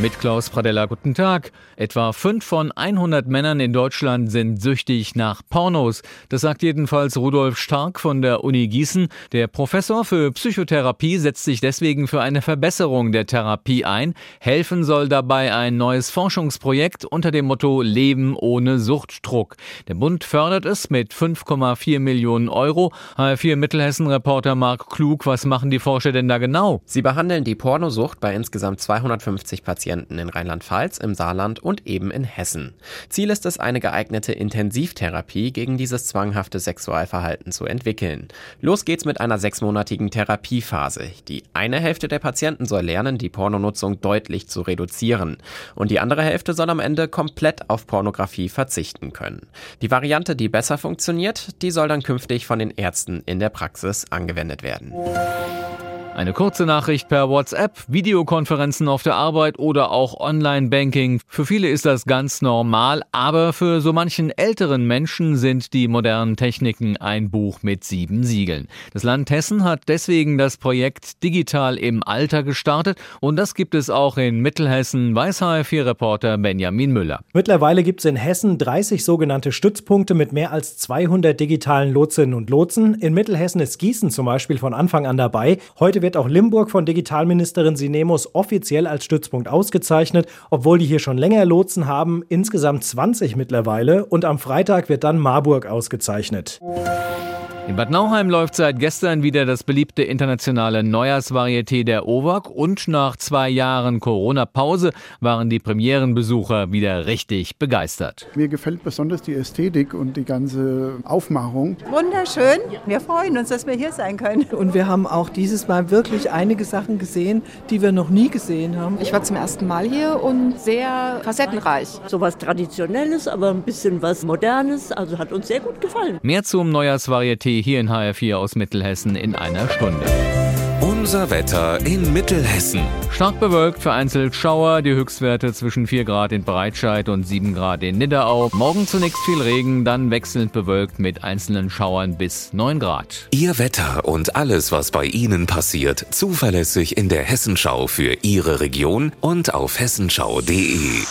Mit Klaus Pradella, guten Tag. Etwa 5 von 100 Männern in Deutschland sind süchtig nach Pornos. Das sagt jedenfalls Rudolf Stark von der Uni Gießen. Der Professor für Psychotherapie setzt sich deswegen für eine Verbesserung der Therapie ein. Helfen soll dabei ein neues Forschungsprojekt unter dem Motto Leben ohne Suchtdruck. Der Bund fördert es mit 5,4 Millionen Euro. HR4 Mittelhessen-Reporter Marc Klug, was machen die Forscher denn da genau? Sie behandeln die Pornosucht bei insgesamt 250 Patienten. Patienten in Rheinland-Pfalz, im Saarland und eben in Hessen. Ziel ist es, eine geeignete Intensivtherapie gegen dieses zwanghafte Sexualverhalten zu entwickeln. Los geht's mit einer sechsmonatigen Therapiephase. Die eine Hälfte der Patienten soll lernen, die Pornonutzung deutlich zu reduzieren. Und die andere Hälfte soll am Ende komplett auf Pornografie verzichten können. Die Variante, die besser funktioniert, die soll dann künftig von den Ärzten in der Praxis angewendet werden. Eine kurze Nachricht per WhatsApp, Videokonferenzen auf der Arbeit oder auch Online-Banking. Für viele ist das ganz normal, aber für so manchen älteren Menschen sind die modernen Techniken ein Buch mit sieben Siegeln. Das Land Hessen hat deswegen das Projekt Digital im Alter gestartet und das gibt es auch in Mittelhessen, weiß HR4-Reporter Benjamin Müller. Mittlerweile gibt es in Hessen 30 sogenannte Stützpunkte mit mehr als 200 digitalen Lotsinnen und Lotsen. In Mittelhessen ist Gießen zum Beispiel von Anfang an dabei. Heute Heute wird auch Limburg von Digitalministerin Sinemus offiziell als Stützpunkt ausgezeichnet, obwohl die hier schon länger Lotsen haben, insgesamt 20 mittlerweile. Und am Freitag wird dann Marburg ausgezeichnet. In Bad Nauheim läuft seit gestern wieder das beliebte internationale Neujahrsvarieté der OWAG und nach zwei Jahren Corona-Pause waren die Premierenbesucher wieder richtig begeistert. Mir gefällt besonders die Ästhetik und die ganze Aufmachung. Wunderschön. Wir freuen uns, dass wir hier sein können. Und wir haben auch dieses Mal wirklich einige Sachen gesehen, die wir noch nie gesehen haben. Ich war zum ersten Mal hier und sehr facettenreich. So was Traditionelles, aber ein bisschen was Modernes. Also hat uns sehr gut gefallen. Mehr zum Neujahrsvarieté hier in HR4 aus Mittelhessen in einer Stunde. Unser Wetter in Mittelhessen. Stark bewölkt, vereinzelt Schauer, die Höchstwerte zwischen 4 Grad in Breitscheid und 7 Grad in Nidderau. Morgen zunächst viel Regen, dann wechselnd bewölkt mit einzelnen Schauern bis 9 Grad. Ihr Wetter und alles, was bei Ihnen passiert, zuverlässig in der Hessenschau für Ihre Region und auf hessenschau.de.